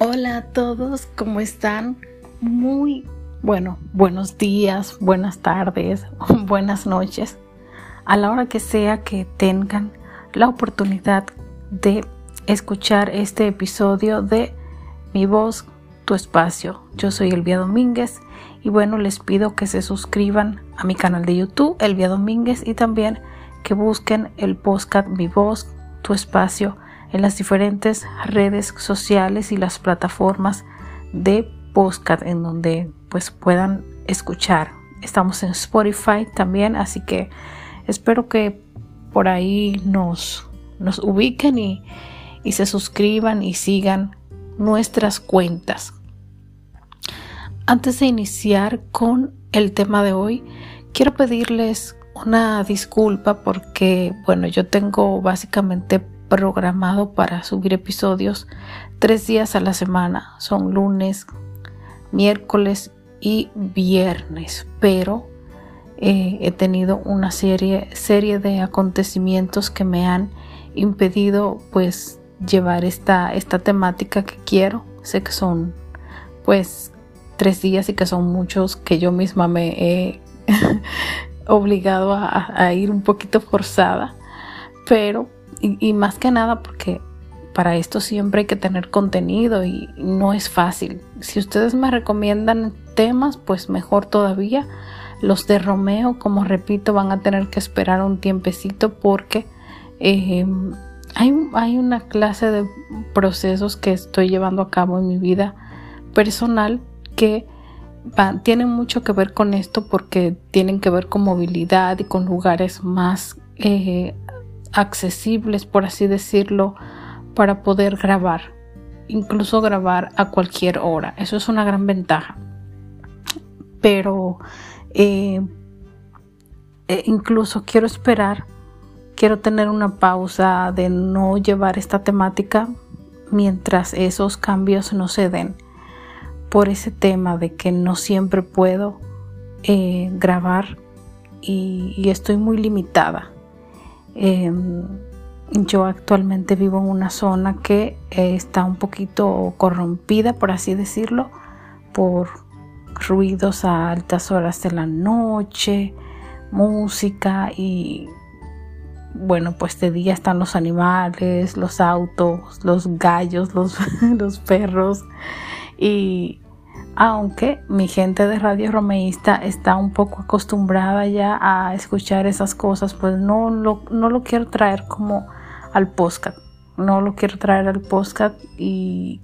Hola a todos, ¿cómo están? Muy bueno, buenos días, buenas tardes, buenas noches. A la hora que sea que tengan la oportunidad de escuchar este episodio de Mi voz, tu espacio. Yo soy Elvia Domínguez y bueno, les pido que se suscriban a mi canal de YouTube, Elvia Domínguez, y también que busquen el podcast Mi voz, tu espacio en las diferentes redes sociales y las plataformas de podcast en donde pues puedan escuchar. Estamos en Spotify también, así que espero que por ahí nos, nos ubiquen y, y se suscriban y sigan nuestras cuentas. Antes de iniciar con el tema de hoy, quiero pedirles una disculpa porque, bueno, yo tengo básicamente programado para subir episodios tres días a la semana. Son lunes, miércoles y viernes. Pero eh, he tenido una serie, serie de acontecimientos que me han impedido pues llevar esta, esta temática que quiero. Sé que son pues tres días y que son muchos que yo misma me he obligado a ir un poquito forzada. Pero y, más que nada porque para esto siempre hay que tener contenido y no es fácil. Si ustedes me recomiendan temas, pues mejor todavía. Los de Romeo, como repito, van a tener que esperar un tiempecito porque em, hay, hay, una clase de procesos que estoy llevando a cabo en mi vida personal que tienen mucho que ver con esto porque tienen que ver con movilidad y con lugares más eh, accesibles, por así decirlo, para poder grabar, incluso grabar a cualquier hora. Eso es una gran ventaja. Pero eh, eh, incluso quiero esperar, quiero tener una pausa de no llevar esta temática mientras esos cambios no se den por ese tema de que no siempre puedo eh, grabar y estoy muy limitada Em, yo actualmente vivo en una zona que eh, está un poquito corrompida, por así decirlo, por ruidos a altas horas de la noche, música y bueno, pues de día están los animales, los autos, los gallos, los, los perros. Y aunque mi gente de Radio Romeísta está un poco acostumbrada ya a escuchar esas cosas, pues no lo, no lo quiero traer como al podcast, no lo quiero traer al podcast y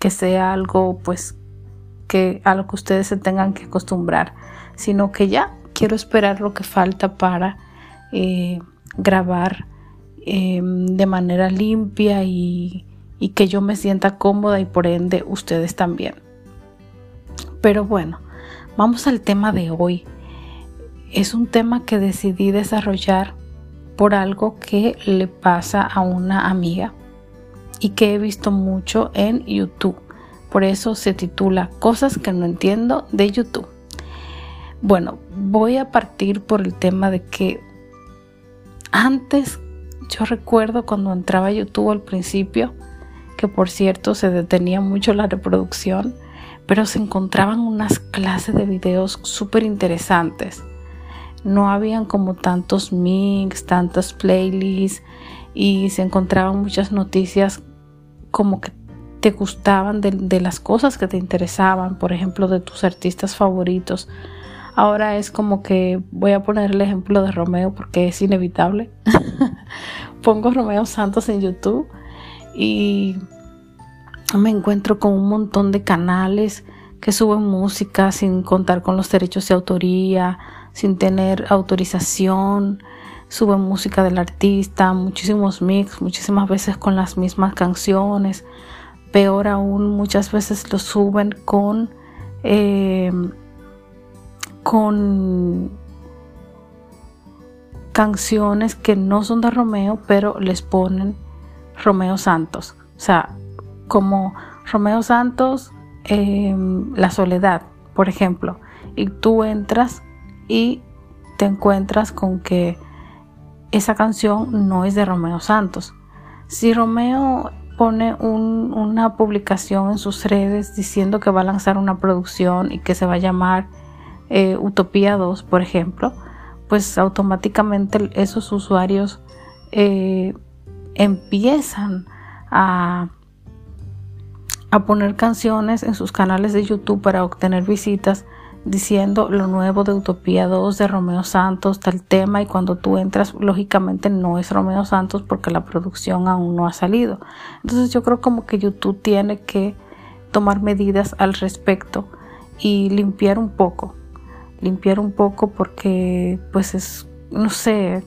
que sea algo pues que a lo que ustedes se tengan que acostumbrar, sino que ya quiero esperar lo que falta para eh, grabar em, de manera limpia y que yo me sienta cómoda y por ende ustedes también. Pero bueno, vamos al tema de hoy. Es un tema que decidí desarrollar por algo que le pasa a una amiga y que he visto mucho en YouTube. Por eso se titula Cosas que no entiendo de YouTube. Bueno, voy a partir por el tema de que antes yo recuerdo cuando entraba a YouTube al principio, que por cierto se detenía mucho la reproducción, pero se encontraban unas clases de videos súper interesantes. No habían como tantos mix, tantas playlists y se encontraban muchas noticias como que te gustaban de, las cosas que te interesaban, por ejemplo, de tus artistas favoritos. Ahora es como que voy a poner el ejemplo de Romeo porque es inevitable. Pongo Romeo Santos en YouTube y me encuentro con un montón de canales que suben música sin contar con los derechos de autoría, sin tener autorización, suben música del artista, muchísimos mix, muchísimas veces con las mismas canciones, peor aún muchas veces lo suben con eh, con canciones que no son de Romeo, pero les ponen Romeo Santos. O sea, como Romeo Santos, em, La Soledad, por ejemplo, y tú entras y te encuentras con que esa canción no es de Romeo Santos. Si Romeo pone una publicación en sus redes diciendo que va a lanzar una producción y que se va a llamar eh, Utopía 2, por ejemplo, pues automáticamente esos usuarios eh, empiezan a, a poner canciones en sus canales de YouTube para obtener visitas diciendo lo nuevo de Utopía 2 de Romeo Santos, tal tema, y cuando tú entras, lógicamente no es Romeo Santos porque la producción aún no ha salido. Entonces yo creo como que YouTube tiene que tomar medidas al respecto y limpiar un poco, limpiar un poco porque pues es, no sé,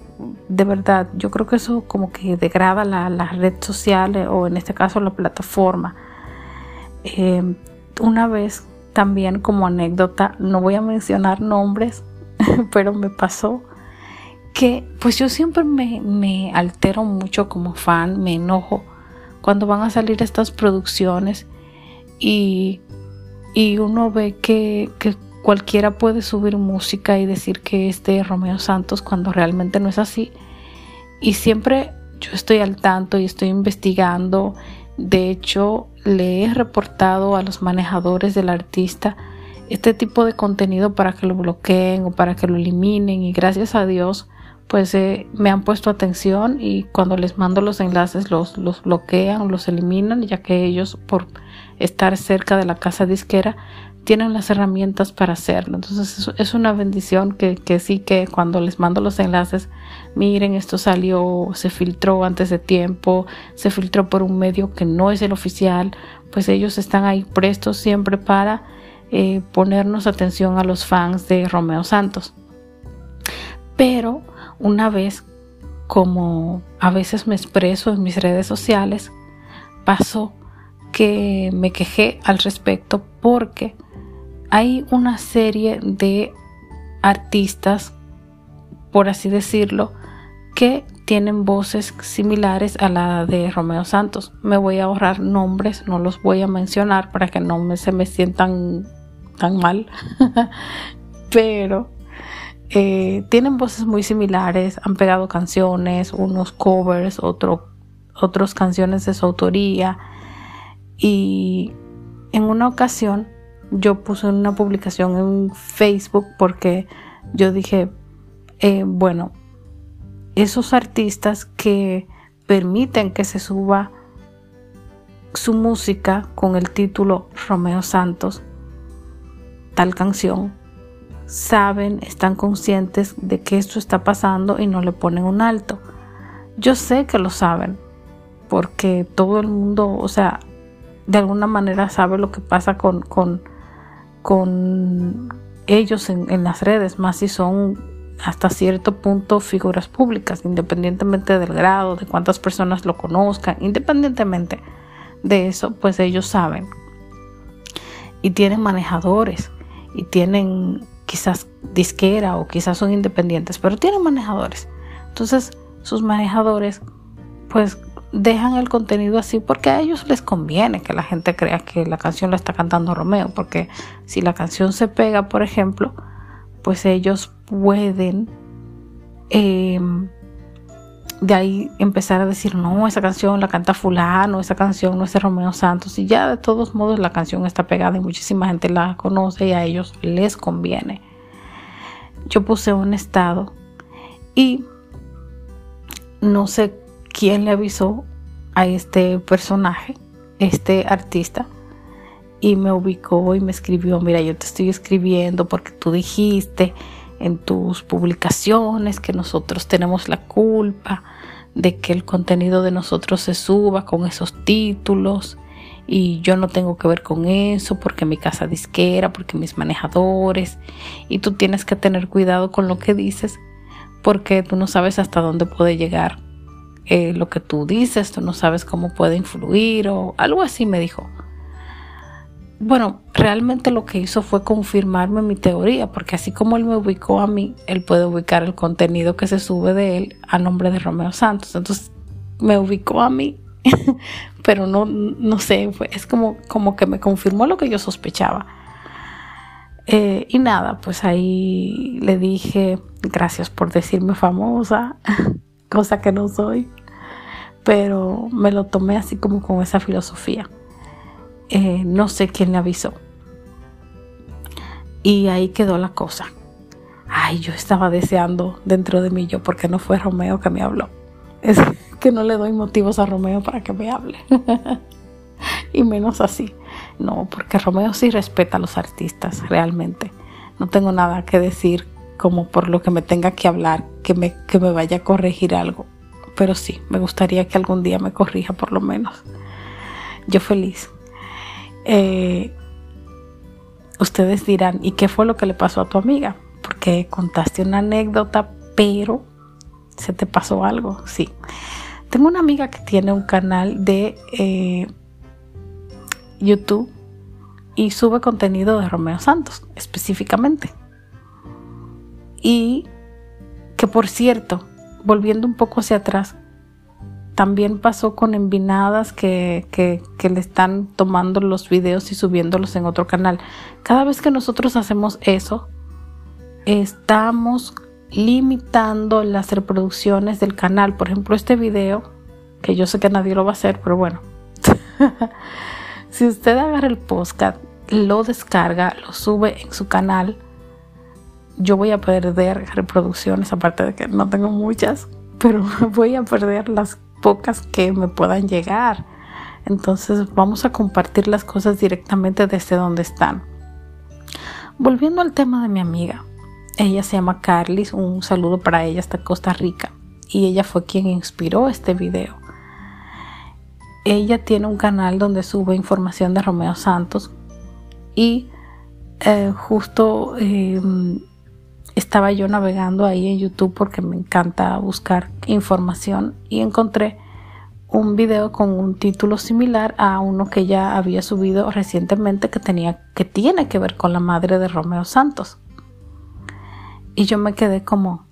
de verdad, yo creo que eso como que degrada la, red social eh, o en este caso la plataforma. Eh, una vez también como anécdota, no voy a mencionar nombres, pero me pasó que pues yo siempre me, altero mucho como fan, me enojo cuando van a salir estas producciones y, uno ve que, que, cualquiera puede subir música y decir que es de Romeo Santos cuando realmente no es así. Y siempre yo estoy al tanto y estoy investigando de hecho, le he reportado a los manejadores del artista este tipo de contenido para que lo bloqueen o para que lo eliminen y gracias a Dios pues eh, me han puesto atención y cuando les mando los enlaces los, los bloquean, los eliminan ya que ellos por estar cerca de la casa disquera tienen las herramientas para hacerlo. Entonces es una bendición que, que, sí que cuando les mando los enlaces, miren, esto salió, se filtró antes de tiempo, se filtró por un medio que no es el oficial, pues ellos están ahí prestos siempre para eh, ponernos atención a los fans de Romeo Santos. Pero una vez, como a veces me expreso en mis redes sociales, pasó que me quejé al respecto porque hay una serie de artistas, por así decirlo, que tienen voces similares a la de Romeo Santos. Me voy a ahorrar nombres, no los voy a mencionar para que no se me sientan tan mal, pero eh, tienen voces muy similares, han pegado canciones, unos covers, otro, otras canciones de su autoría y en una ocasión yo puse una publicación en Facebook porque yo dije, eh, bueno, esos artistas que permiten que se suba su música con el título Romeo Santos, tal canción, saben, están conscientes de que esto está pasando y no le ponen un alto. Yo sé que lo saben, porque todo el mundo, o sea, de alguna manera sabe lo que pasa con, con con ellos en, las redes, más si son hasta cierto punto figuras públicas, independientemente del grado, de cuántas personas lo conozcan, independientemente de eso, pues ellos saben. Y tienen manejadores, y tienen quizás disquera o quizás son independientes, pero tienen manejadores. Entonces, sus manejadores, pues dejan el contenido así porque a ellos les conviene que la gente crea que la canción la está cantando Romeo, porque si la canción se pega, por ejemplo, pues ellos pueden em, de ahí empezar a decir, no, esa canción la canta fulano, esa canción no es de Romeo Santos, y ya de todos modos la canción está pegada y muchísima gente la conoce y a ellos les conviene. Yo puse un estado y no sé quién le avisó a este personaje, este artista, y me ubicó y me escribió, mira, yo te estoy escribiendo porque tú dijiste en tus publicaciones que nosotros tenemos la culpa de que el contenido de nosotros se suba con esos títulos y yo no tengo que ver con eso porque mi casa disquera, porque mis manejadores y tú tienes que tener cuidado con lo que dices porque tú no sabes hasta dónde puede llegar eh, lo que tú dices, tú no sabes cómo puede influir o algo así me dijo. Bueno, realmente lo que hizo fue confirmarme mi teoría, porque así como él me ubicó a mí, él puede ubicar el contenido que se sube de él a nombre de Romeo Santos. Entonces me ubicó a mí, pero no, no sé, es como, como que me confirmó lo que yo sospechaba. Eh, y nada, pues ahí le dije, gracias por decirme famosa. cosa que no soy. pero me lo tomé así como con esa filosofía. Eh, no sé quién le avisó. Y ahí quedó la cosa. Ay, yo estaba deseando dentro de mí yo, porque no fue Romeo que me habló. Es que no le doy motivos a Romeo para que me hable. y menos así. No, porque Romeo sí respeta a los artistas, realmente. No tengo nada que decir como por lo que me tenga que hablar, que me, que me vaya a corregir algo. Pero sí, me gustaría que algún día me corrija por lo menos. Yo feliz. Eh, ustedes dirán, ¿y qué fue lo que le pasó a tu amiga? Porque contaste una anécdota, pero se te pasó algo, sí. Tengo una amiga que tiene un canal de eh, YouTube y sube contenido de Romeo Santos específicamente. Y que por cierto, volviendo un poco hacia atrás, también pasó con Envinadas que, que, que, le están tomando los videos y subiéndolos en otro canal. Cada vez que nosotros hacemos eso, estamos limitando las reproducciones del canal. Por ejemplo, este video, que yo sé que nadie lo va a hacer, pero bueno. si usted agarra el podcast, lo descarga, lo sube en su canal, yo voy a perder reproducciones, aparte de que no tengo muchas, pero voy a perder las pocas que me puedan llegar. Entonces vamos a compartir las cosas directamente desde donde están. Volviendo al tema de mi amiga, ella se llama Carlis, un saludo para ella hasta Costa Rica y ella fue quien inspiró este video. Ella tiene un canal donde sube información de Romeo Santos y eh, justo em, estaba yo navegando ahí en YouTube porque me encanta buscar información y encontré un video con un título similar a uno que ya había subido recientemente que tenía que tiene que ver con la madre de Romeo Santos. Y yo me quedé como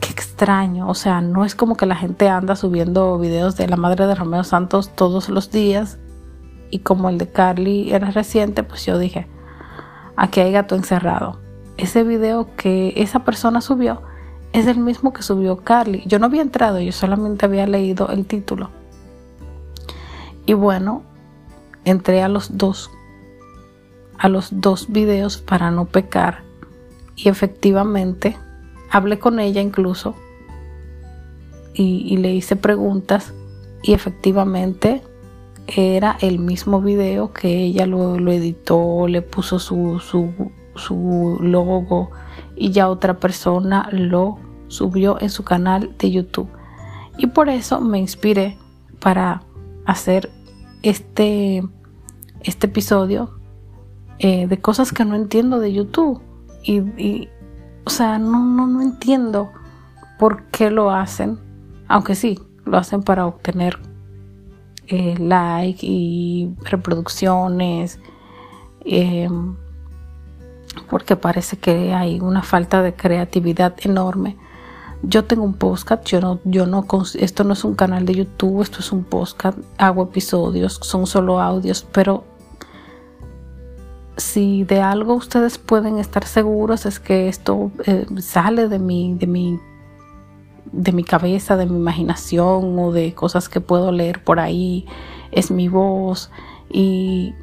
qué extraño, o sea, no es como que la gente anda subiendo videos de la madre de Romeo Santos todos los días y como el de Carly era reciente, pues yo dije, aquí hay gato encerrado ese video que esa persona subió es el mismo que subió Carly. Yo no había entrado, yo solamente había leído el título. Y bueno, entré a los dos, a los dos videos para no pecar. Y efectivamente, hablé con ella incluso y, le hice preguntas y efectivamente era el mismo video que ella lo, lo editó, le puso su, su su logo y ya otra persona lo subió en su canal de YouTube. Y por eso me inspiré para hacer este, este episodio eh, de cosas que no entiendo de YouTube. Y, o sea, no, no, no entiendo por qué lo hacen. Aunque sí, lo hacen para obtener eh, like y reproducciones. Eh, porque parece que hay una falta de creatividad enorme. Yo tengo un podcast, yo no, yo no, esto no es un canal de YouTube, esto es un podcast, hago episodios, son solo audios, pero si de algo ustedes pueden estar seguros es que esto eh, sale de mi, de mi, de mi cabeza, de mi imaginación o de cosas que puedo leer por ahí, es mi voz y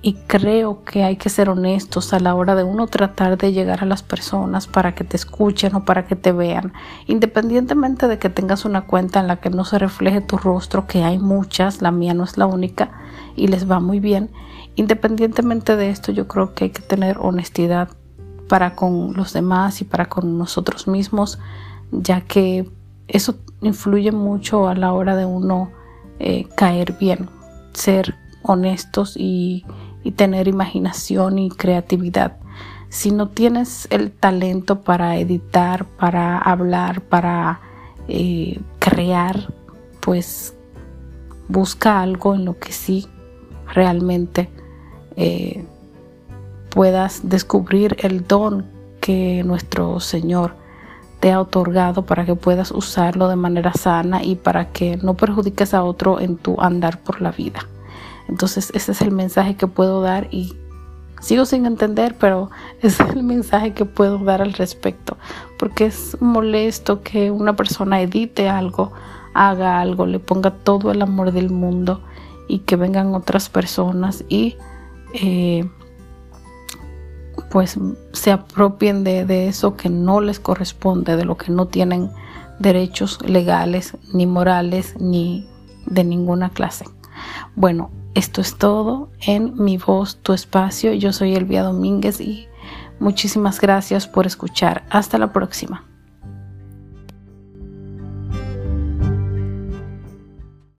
y creo que hay que ser honestos a la hora de uno tratar de llegar a las personas para que te escuchen o para que te vean, independientemente de que tengas una cuenta en la que no se refleje tu rostro, que hay muchas, la mía no es la única y les va muy bien. Independientemente de esto, yo creo que hay que tener honestidad para con los demás y para con nosotros mismos, ya que eso influye mucho a la hora de uno eh, caer bien, ser honestos y y tener imaginación y creatividad. Si no tienes el talento para editar, para hablar, para eh, crear, pues busca algo en lo que sí realmente eh, puedas descubrir el don que nuestro Señor te ha otorgado para que puedas usarlo de manera sana y para que no perjudiques a otro en tu andar por la vida. Entonces ese es el mensaje que puedo dar y sigo sin entender, pero es el mensaje que puedo dar al respecto, porque es molesto que una persona edite algo haga algo, le ponga todo el amor del mundo y que vengan otras personas y eh, pues se apropien de eso que no les corresponde, de lo que no tienen derechos legales, ni morales, ni de ninguna clase. Bueno, esto es todo en mi voz, tu espacio. Yo soy Elvia Domínguez y muchísimas gracias por escuchar. Hasta la próxima.